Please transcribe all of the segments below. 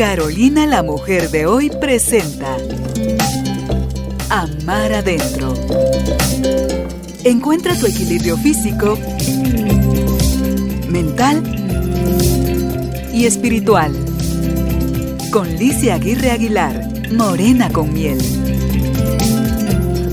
Carolina la mujer de hoy presenta Amar adentro. Encuentra tu equilibrio físico, mental y espiritual. Con Licia Aguirre Aguilar, Morena con miel.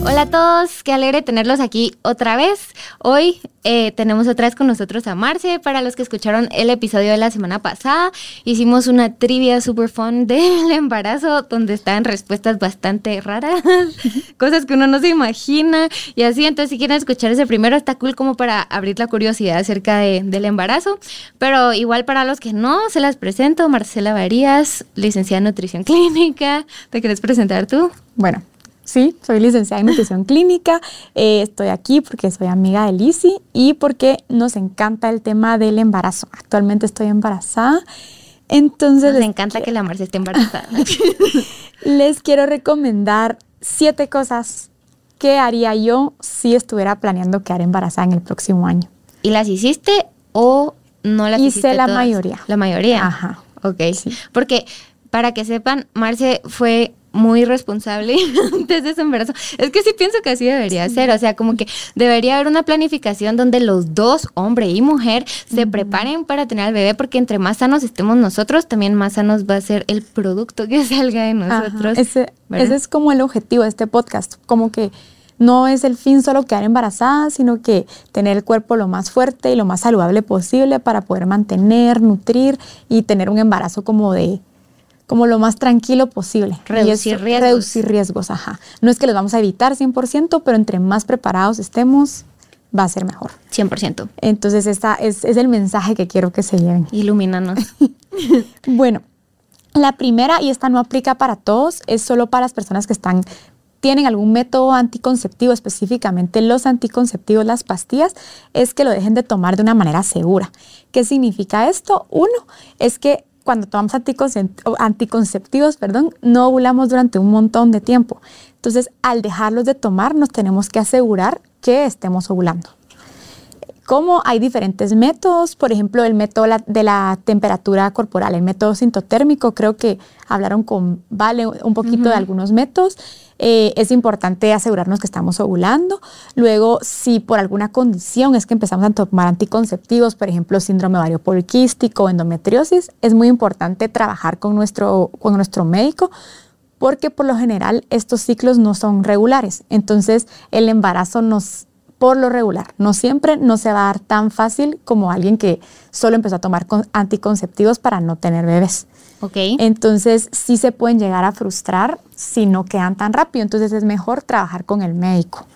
Hola a todos, qué alegre tenerlos aquí otra vez. Hoy eh, tenemos otra vez con nosotros a Marce. Para los que escucharon el episodio de la semana pasada, hicimos una trivia super fun del embarazo donde estaban respuestas bastante raras, cosas que uno no se imagina y así. Entonces, si quieren escuchar ese primero, está cool como para abrir la curiosidad acerca de, del embarazo. Pero igual para los que no, se las presento. Marcela Varías, licenciada en nutrición clínica. ¿Te quieres presentar tú? Bueno, Sí, soy licenciada en nutrición clínica. Eh, estoy aquí porque soy amiga de Lisi y porque nos encanta el tema del embarazo. Actualmente estoy embarazada. Entonces. Nos encanta que la Marce esté embarazada. les quiero recomendar siete cosas que haría yo si estuviera planeando quedar embarazada en el próximo año. ¿Y las hiciste o no las hiciste? Hice la mayoría. La mayoría. Ajá. Ok. Porque para que sepan, Marce fue muy responsable antes de su embarazo. Es que sí pienso que así debería ser, o sea, como que debería haber una planificación donde los dos, hombre y mujer, se preparen para tener al bebé, porque entre más sanos estemos nosotros, también más sanos va a ser el producto que salga de nosotros. Ese, ese es como el objetivo de este podcast, como que no es el fin solo quedar embarazada, sino que tener el cuerpo lo más fuerte y lo más saludable posible para poder mantener, nutrir y tener un embarazo como de como lo más tranquilo posible. Reducir riesgos. Reducir riesgos, ajá. No es que los vamos a evitar 100%, pero entre más preparados estemos, va a ser mejor. 100%. Entonces, esta es, es el mensaje que quiero que se lleven. Ilumínanos. bueno, la primera, y esta no aplica para todos, es solo para las personas que están tienen algún método anticonceptivo, específicamente los anticonceptivos, las pastillas, es que lo dejen de tomar de una manera segura. ¿Qué significa esto? Uno, es que cuando tomamos anticonceptivos, perdón, no ovulamos durante un montón de tiempo. Entonces, al dejarlos de tomar, nos tenemos que asegurar que estemos ovulando. Como hay diferentes métodos, por ejemplo, el método de la temperatura corporal, el método sintotérmico, creo que hablaron con Vale un poquito de algunos métodos. Eh, es importante asegurarnos que estamos ovulando. Luego, si por alguna condición es que empezamos a tomar anticonceptivos, por ejemplo, síndrome ovario poliquístico, endometriosis, es muy importante trabajar con nuestro, con nuestro médico porque por lo general estos ciclos no son regulares. Entonces, el embarazo nos por lo regular, no siempre no se va a dar tan fácil como alguien que solo empezó a tomar anticonceptivos para no tener bebés. Ok. Entonces sí se pueden llegar a frustrar si no quedan tan rápido. Entonces es mejor trabajar con el médico.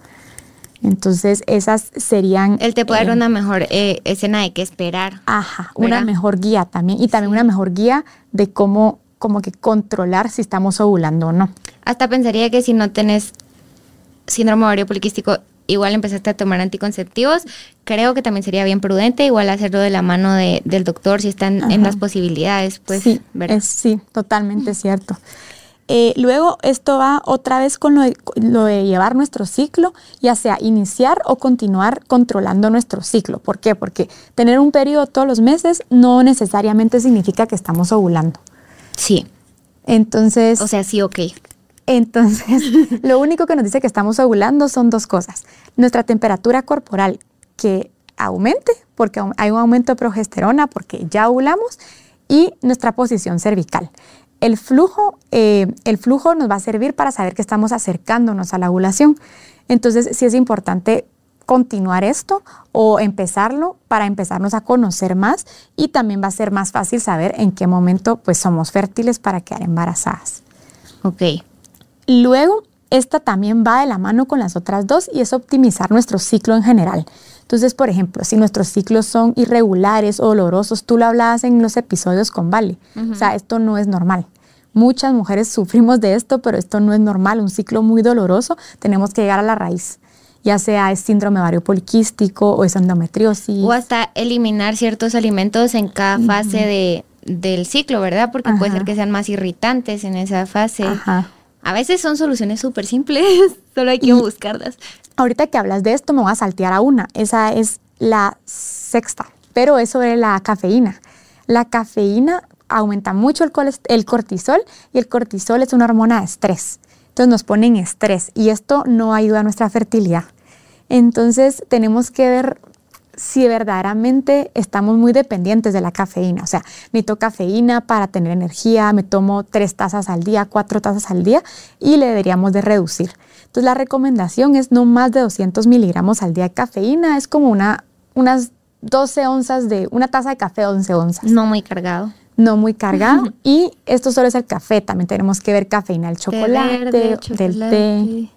Entonces esas serían... Él te puede dar eh, una mejor eh, escena de qué esperar. Ajá, una mejor guía también. Y también una mejor guía de cómo como que controlar si estamos ovulando o no. Hasta pensaría que si no tenés síndrome ovario poliquístico igual empezaste a tomar anticonceptivos, creo que también sería bien prudente igual hacerlo de la mano de, del doctor si están en las posibilidades, pues, sí, sí, totalmente cierto. Eh, luego esto va otra vez con lo de, lo de, llevar nuestro ciclo, ya sea iniciar o continuar controlando nuestro ciclo. ¿Por qué? Porque tener un periodo todos los meses no necesariamente significa que estamos ovulando. Sí. Entonces... O sea, sí, ok. Entonces, lo único que nos dice que estamos ovulando son dos cosas. Nuestra temperatura corporal que aumente, porque hay un aumento de progesterona, porque ya ovulamos, y nuestra posición cervical. El flujo, eh, el flujo nos va a servir para saber que estamos acercándonos a la ovulación. Entonces, sí es importante continuar esto o empezarlo para empezarnos a conocer más y también va a ser más fácil saber en qué momento pues somos fértiles para quedar embarazadas. Ok. Luego, esta también va de la mano con las otras dos y es optimizar nuestro ciclo en general. Entonces, por ejemplo, si nuestros ciclos son irregulares o dolorosos, tú lo hablabas en los episodios con Vale. O sea, esto no es normal. Muchas mujeres sufrimos de esto, pero esto no es normal. Un ciclo muy doloroso, tenemos que llegar a la raíz ya sea es síndrome ovario poliquístico o es endometriosis. O hasta eliminar ciertos alimentos en cada fase de, del ciclo, ¿verdad? Porque puede ser que sean más irritantes en esa fase. Ajá. A veces son soluciones súper simples, solo hay que buscarlas. Ahorita que hablas de esto, me voy a saltear a una. Esa es la sexta, pero es sobre la cafeína. La cafeína aumenta mucho el, el cortisol y el cortisol es una hormona de estrés. Entonces nos pone en estrés y esto no ayuda a nuestra fertilidad. Entonces tenemos que ver si verdaderamente estamos muy dependientes de la cafeína. O sea, necesito cafeína para tener energía, me tomo tres tazas al día, cuatro tazas al día y le deberíamos de reducir. Entonces la recomendación es no más de 200 miligramos al día de cafeína. Es como una, unas 12 onzas de, una taza de café, 11 onzas No muy cargado. no muy cargado. y esto solo es el café, también tenemos que ver cafeína del chocolate, verde, del té. chocolate.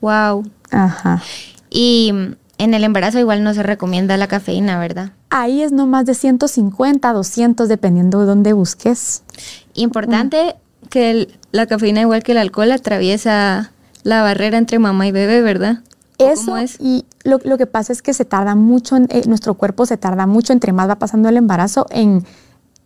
Wow. Ajá. Y en el embarazo igual no se recomienda la cafeína, ¿verdad? Ahí es no más de 150, 200, dependiendo de dónde busques. Importante que el- la cafeína, igual que el alcohol, atraviesa la barrera entre mamá y bebé, ¿verdad? ¿O Eso, es? y lo, lo que pasa es que se tarda mucho, en, eh, nuestro cuerpo se tarda mucho, entre más va pasando el embarazo, en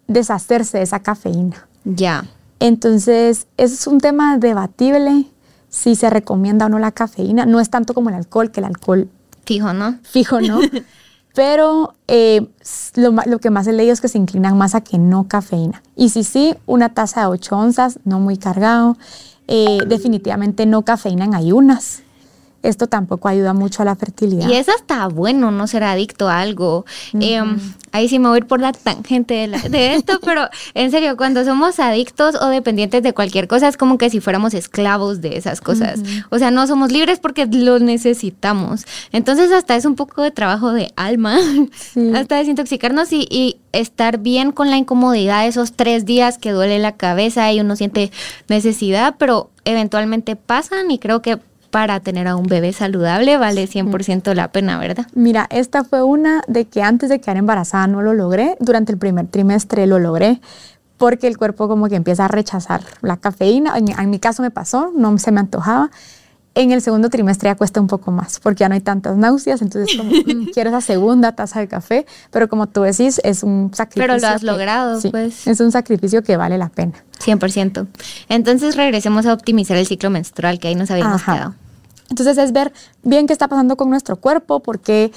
deshacerse de esa cafeína. Ya. Entonces, es un tema debatible si se recomienda o no la cafeína. No es tanto como el alcohol, que el alcohol Fijo, ¿no? fijo, ¿no? Pero eh, lo, lo que más he leído es que se inclinan más a que no cafeína. Y si sí, una taza de 8 onzas, no muy cargado. Eh, definitivamente no cafeína en ayunas. Esto tampoco ayuda mucho a la fertilidad. Y es hasta bueno no ser adicto a algo. Em, ahí sí me voy a ir por la tangente de, la- de esto, pero en serio, cuando somos adictos o dependientes de cualquier cosa, es como que si fuéramos esclavos de esas cosas. O sea, no somos libres porque lo necesitamos. Entonces, hasta es un poco de trabajo de alma, Sí. hasta desintoxicarnos y, y estar bien con la incomodidad de esos tres días que duele la cabeza y uno siente necesidad, pero eventualmente pasan y creo que para tener a un bebé saludable vale 100% la pena, ¿verdad? Mira, esta fue una de que antes de quedar embarazada no lo logré. Durante el primer trimestre lo logré porque el cuerpo como que empieza a rechazar la cafeína. En, en mi caso me pasó, no se me antojaba. En el segundo trimestre ya cuesta un poco más porque ya no hay tantas náuseas, entonces como, mm, quiero esa segunda taza de café, pero como tú decís, es un sacrificio. Pero lo has que- logrado, sí, pues. Es un sacrificio que vale la pena. 100%. Entonces regresemos a optimizar el ciclo menstrual, que ahí nos habíamos Ajá. quedado. Entonces es ver bien qué está pasando con nuestro cuerpo, porque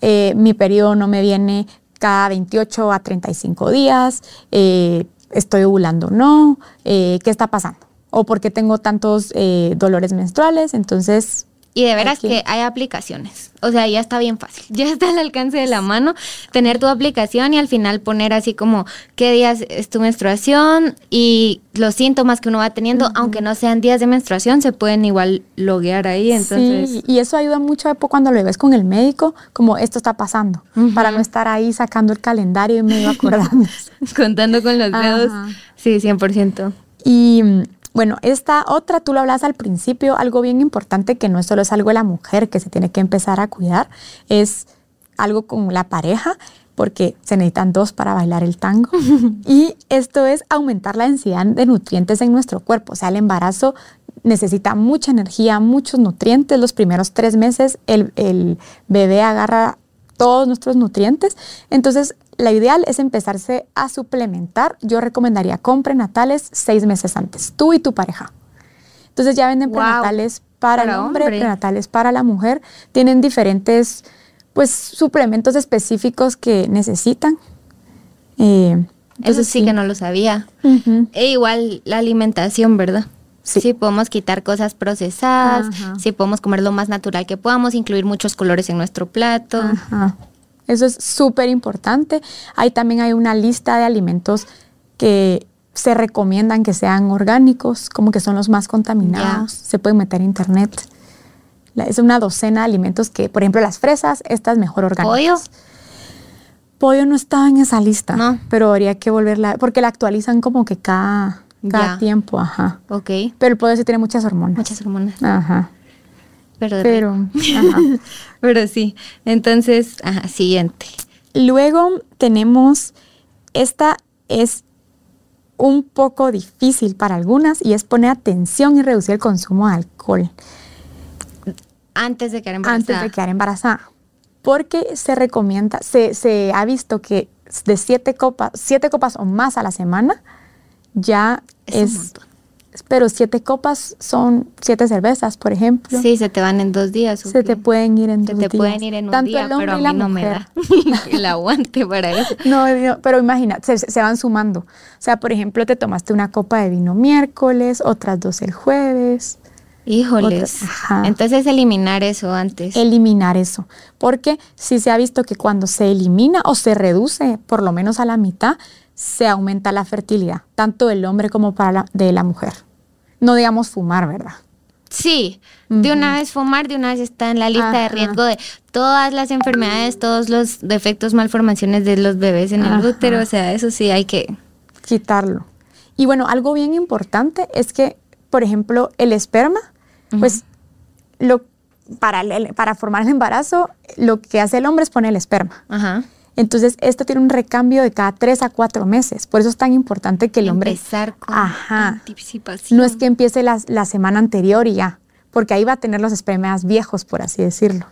eh, mi periodo no me viene cada 28 a 35 días, eh, estoy ovulando o no, eh, qué está pasando, o por qué tengo tantos eh, dolores menstruales, entonces... Y de veras que- hay aplicaciones. O sea, ya está bien fácil. Ya está al alcance de la mano tener tu aplicación y al final poner así como qué días es tu menstruación y los síntomas que uno va teniendo, aunque no sean días de menstruación, se pueden igual loguear ahí. Entonces, Sí, y eso ayuda mucho cuando lo ves con el médico, como esto está pasando, para no estar ahí sacando el calendario y medio acordándose. contando con los dedos. Ajá. Sí, 100%. Y bueno, esta otra, tú lo hablas al principio, algo bien importante que no solo es algo de la mujer que se tiene que empezar a cuidar, es algo con la pareja, porque se necesitan dos para bailar el tango. y esto es aumentar la densidad de nutrientes en nuestro cuerpo. O sea, el embarazo necesita mucha energía, muchos nutrientes. Los primeros tres meses el, el bebé agarra todos nuestros nutrientes. Entonces, la ideal es empezarse a suplementar. Yo recomendaría con prenatales seis meses antes, tú y tu pareja. Entonces ya venden Wow. prenatales para, el hombre, hombre. prenatales para la mujer. Tienen diferentes pues suplementos específicos que necesitan. Eh, Eso sí, que no lo sabía. E igual la alimentación, ¿verdad? Sí. Sí. podemos quitar cosas procesadas, Ajá. sí podemos comer lo más natural que podamos, incluir muchos colores en nuestro plato. Ajá. Eso es súper importante. Ahí también hay una lista de alimentos que se recomiendan que sean orgánicos, como que son los más contaminados. Se pueden meter en internet. La- es una docena de alimentos que, por ejemplo, las fresas, estas mejor orgánicas. ¿Pollo? Pollo no estaba en esa lista, No. pero habría que volverla, porque la actualizan como que cada, cada tiempo, ajá. Ok, Pero el pollo sí tiene muchas hormonas. muchas hormonas. Ajá. Pero, Pero, ajá. pero sí. Entonces, ajá, siguiente. Luego tenemos, esta es un poco difícil para algunas y es poner atención y reducir el consumo de alcohol Antes de quedar embarazada. antes de quedar embarazada. Porque se recomienda, se, se ha visto que de siete copas, siete copas o más a la semana ya Es. Pero siete copas son siete cervezas, por ejemplo. Sí, se te van en dos días. ¿o Se qué? te pueden ir en Se dos te días. pueden ir en un Tanto día, el pero a la mí no me da el aguante para eso. No, no, pero imagina, se, se van sumando. O sea, por ejemplo, te tomaste una copa de vino miércoles, otras dos el jueves. Híjoles. Otra- ajá. Entonces eliminar eso antes. eliminar eso. Porque si se ha visto que cuando se elimina o se reduce por lo menos a la mitad, se aumenta la fertilidad, tanto del hombre como para la, de la mujer. No digamos fumar, ¿verdad? Sí, de una vez fumar, de una vez está en la lista de riesgo de todas las enfermedades, todos los defectos, malformaciones de los bebés en el Ajá. útero. O sea, eso sí hay que. Quitarlo. Y bueno, algo bien importante es que, por ejemplo, el esperma, pues, lo, para, el- para formar el embarazo, lo que hace el hombre es poner el esperma. Ajá. Entonces, esto tiene un recambio de cada tres a cuatro meses. Por eso es tan importante que el hombre... Empezar con Ajá. anticipación. No es que empiece la, la semana anterior y ya, porque ahí va a tener los espermas viejos, por así decirlo.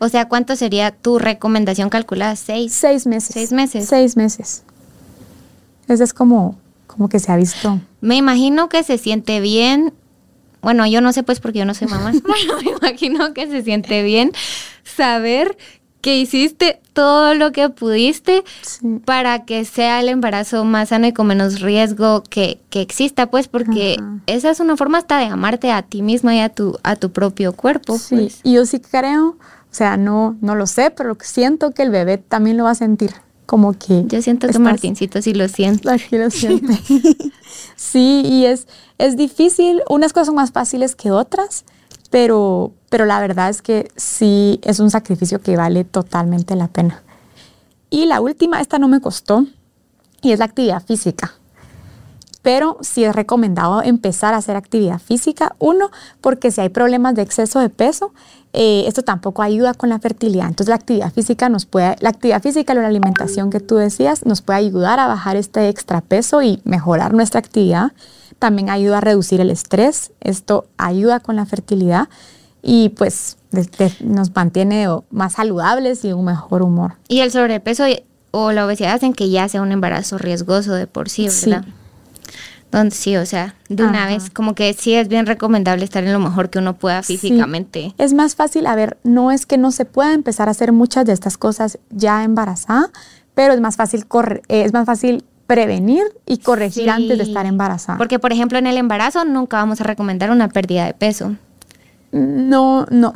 O sea, ¿cuánto sería tu recomendación calculada? ¿Seis? Seis meses. Seis meses. Seis meses. Ese es como, como que se ha visto. Me imagino que se siente bien. Bueno, yo no sé pues porque yo no soy mamá, pero me imagino que se siente bien saber que hiciste todo lo que pudiste Sí. para que sea el embarazo más sano y con menos riesgo que, que exista, pues, porque Ajá. esa es una forma hasta de amarte a ti misma y a tu, a tu propio cuerpo, Sí, pues. y yo sí creo, o sea, no, no lo sé, pero siento que el bebé también lo va a sentir. Como que. Yo siento que Martincito sí lo siente. Aquí lo siente. sí, y es, es difícil. Unas cosas son más fáciles que otras, pero, pero la verdad es que sí es un sacrificio que vale totalmente la pena. Y la última, esta no me costó, y es la actividad física. Pero sí es recomendado empezar a hacer actividad física. Uno, porque si hay problemas de exceso de peso, eh, esto tampoco ayuda con la fertilidad. Entonces la actividad física nos puede, la actividad física la alimentación que tú decías nos puede ayudar a bajar este extra peso y mejorar nuestra actividad. También ayuda a reducir el estrés. Esto ayuda con la fertilidad y pues de- de- nos mantiene más saludables y un mejor humor. Y el sobrepeso y- o la obesidad hacen que ya sea un embarazo riesgoso de por sí, Sí. ¿verdad? Donde sí, o sea, de una Ajá. vez, como que sí es bien recomendable estar en lo mejor que uno pueda Sí. físicamente. Es más fácil, a ver, no es que no se pueda empezar a hacer muchas de estas cosas ya embarazada, pero es más fácil corre- eh, es más fácil prevenir y corregir Sí. antes de estar embarazada. Porque, por ejemplo, en el embarazo nunca vamos a recomendar una pérdida de peso. no, no.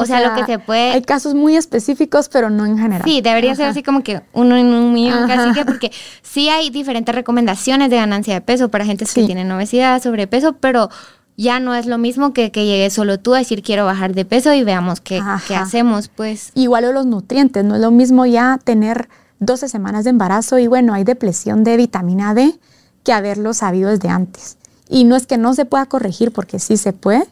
O sea, lo que se puede- Hay casos muy específicos, pero no en general. Sí, debería ser así como que uno en un millón, casi que porque sí hay diferentes recomendaciones de ganancia de peso para gente que tienen obesidad, sobrepeso, pero ya no es lo mismo que que llegues solo tú a decir quiero bajar de peso y veamos qué, qué hacemos, pues. Igual o los nutrientes, no es lo mismo ya tener 12 semanas de embarazo y bueno, hay depresión de vitamina D que haberlo sabido desde antes. Y no es que no se pueda corregir porque sí se puede,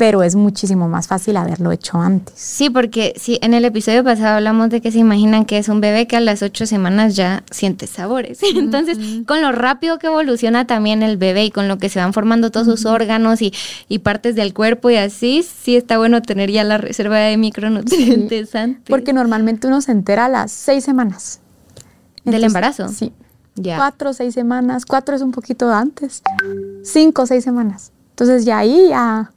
pero es muchísimo más fácil haberlo hecho antes. Sí, porque sí, en el episodio pasado hablamos de que se imaginan que es un bebé que a las ocho semanas ya siente sabores. Entonces, con lo rápido que evoluciona también el bebé y con lo que se van formando todos sus órganos y, y partes del cuerpo y así, sí está bueno tener ya la reserva de micronutrientes antes. Porque normalmente uno se entera a las seis semanas. ¿Del embarazo? Sí. Ya. Cuatro seis semanas. Cuatro es un poquito antes. Cinco seis semanas. Entonces ya ahí ya,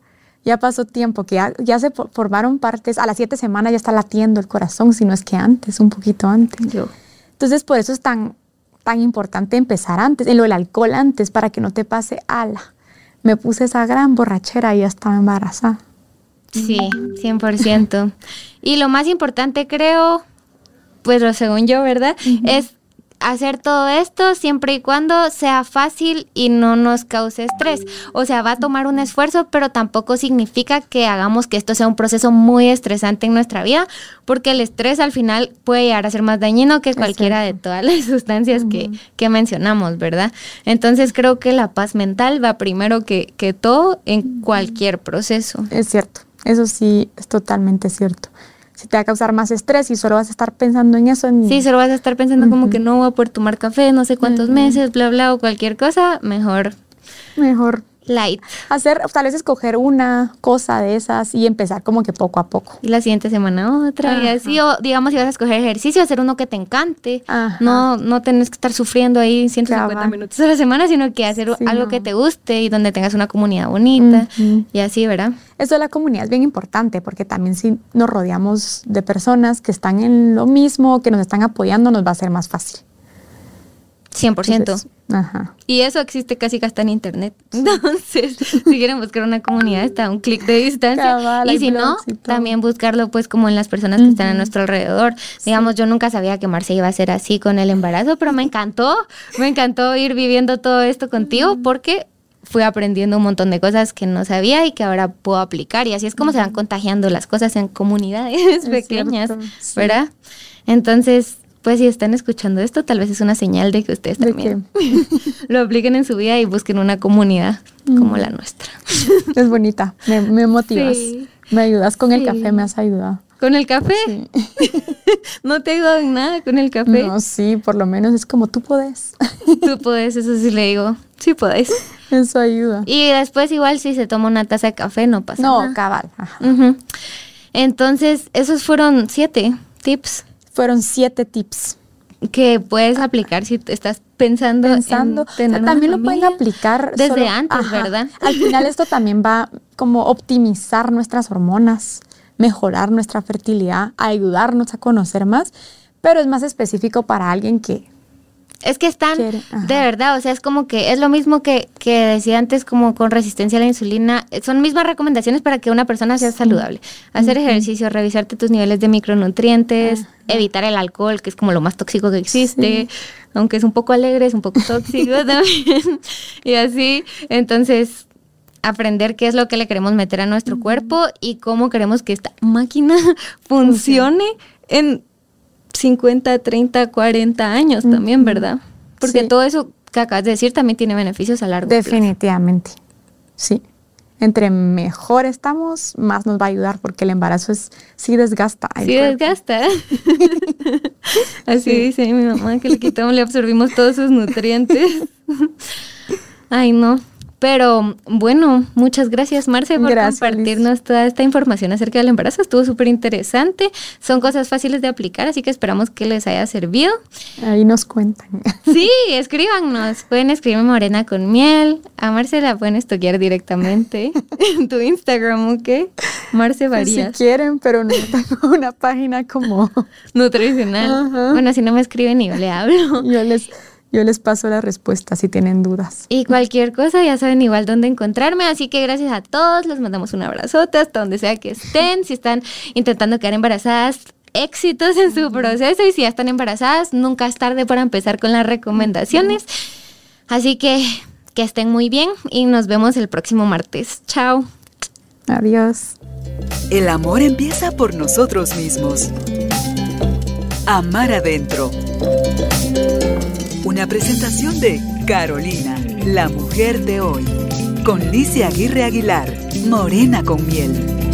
ya pasó tiempo, que ya, ya se fo- formaron partes. A las siete semanas ya está latiendo el corazón, si no es que antes, un poquito antes. Yo. Entonces por eso es tan, tan importante empezar antes, en lo del alcohol antes, para que no te pase ala. Me puse esa gran borrachera y ya estaba embarazada. Sí, 100%. y lo más importante creo, pues lo según yo, ¿verdad? Es hacer todo esto siempre y cuando sea fácil y no nos cause estrés. O sea, va a tomar un esfuerzo, pero tampoco significa que hagamos que esto sea un proceso muy estresante en nuestra vida, porque el estrés al final puede llegar a ser más dañino que cualquiera de todas las sustancias que, que mencionamos, ¿verdad? Entonces creo que la paz mental va primero que, que todo en cualquier proceso. Es cierto, eso sí es totalmente cierto. Te va a causar más estrés y solo vas a estar pensando en eso, en- Sí, solo vas a estar pensando como que no voy a poder tomar café no sé cuántos meses, bla, bla, o cualquier cosa, mejor. mejor light. Hacer, tal vez escoger una cosa de esas y empezar como que poco a poco. Y la siguiente semana otra y así. O digamos, si vas a escoger ejercicio, hacer uno que te encante. Ajá. No, no tenés que estar sufriendo ahí 150 Cabal. minutos a la semana, sino que hacer Sí, algo no. que te guste y donde tengas una comunidad bonita. Y así, ¿verdad? Eso de la comunidad es bien importante porque también si nos rodeamos de personas que están en lo mismo, que nos están apoyando, nos va a ser más fácil. 100%. Entonces, ajá. Y eso existe casi que hasta en internet. Entonces, si quieren buscar una comunidad, está a un clic de distancia. Cabal, y si no, y también buscarlo pues como en las personas que están a nuestro alrededor. Digamos, yo nunca sabía que Marce iba a ser así con el embarazo, pero me encantó. Me encantó ir viviendo todo esto contigo porque fui aprendiendo un montón de cosas que no sabía y que ahora puedo aplicar. Y así es como se van contagiando las cosas en comunidades Es pequeñas, cierto, sí. ¿verdad? Entonces, pues si están escuchando esto, tal vez es una señal de que ustedes ¿De también lo apliquen en su vida y busquen una comunidad como la nuestra. Es bonita, me, me motivas. Sí. Me ayudas con Sí. el café, me has ayudado. ¿Con el café? no te he ayudado en nada con el café. No, sí, por lo menos es como tú puedes. Tú puedes, eso sí le digo. Sí podés. Eso ayuda. Y después igual si se toma una taza de café no pasa No, nada. cabal. ajá. Ujú. Entonces, esos fueron siete tips Fueron siete tips. que puedes aplicar si estás pensando, Pensando, en tener una también lo pueden aplicar desde solo- antes, ajá. ¿verdad? Al final esto también va como optimizar nuestras hormonas, mejorar nuestra fertilidad, ayudarnos a conocer más, pero es más específico para alguien que Es que están, Quiere, de verdad, o sea, es como que es lo mismo que, que decía antes, como con resistencia a la insulina. Son mismas recomendaciones para que una persona sea saludable. Hacer ejercicio, revisarte tus niveles de micronutrientes, evitar el alcohol, que es como lo más tóxico que existe, aunque es un poco alegre, es un poco tóxico también. y así, entonces aprender qué es lo que le queremos meter a nuestro cuerpo y cómo queremos que esta máquina funcione en 50, 30, 40 años también, ¿verdad? Porque Sí. todo eso que acabas de decir también tiene beneficios a largo plazo. definitivamente, sí. Entre mejor estamos, más nos va a ayudar porque el embarazo es sí desgasta. Sí, cuerpo. desgasta. Así dice mi mamá que le quitamos, le absorbimos todos sus nutrientes. Ay, no. Pero bueno, muchas gracias Marce por Gracias, compartirnos toda esta información acerca del embarazo. Estuvo súper interesante. Son cosas fáciles de aplicar, así que esperamos que les haya servido. Ahí nos cuentan. Sí, escríbanos. Pueden escribirme Morena con miel. A Marce la pueden estoquear directamente en tu Instagram, ¿ok? Marce si Varías. quieren, pero no tengo una página como Nutricional. Ajá. Bueno, si no me escriben y yo le hablo. yo les, yo les paso la respuesta si tienen dudas. Y cualquier cosa ya saben igual dónde encontrarme. Así que gracias a todos. Les mandamos un abrazote hasta donde sea que estén. Si están intentando quedar embarazadas, éxitos en su proceso. Y si ya están embarazadas, nunca es tarde para empezar con las recomendaciones. Así que que estén muy bien y nos vemos el próximo martes. Chao. Adiós. El amor empieza por nosotros mismos. Amar adentro. Una presentación de Carolina, la mujer de hoy. Con Licia Aguirre Aguilar, Morena con miel.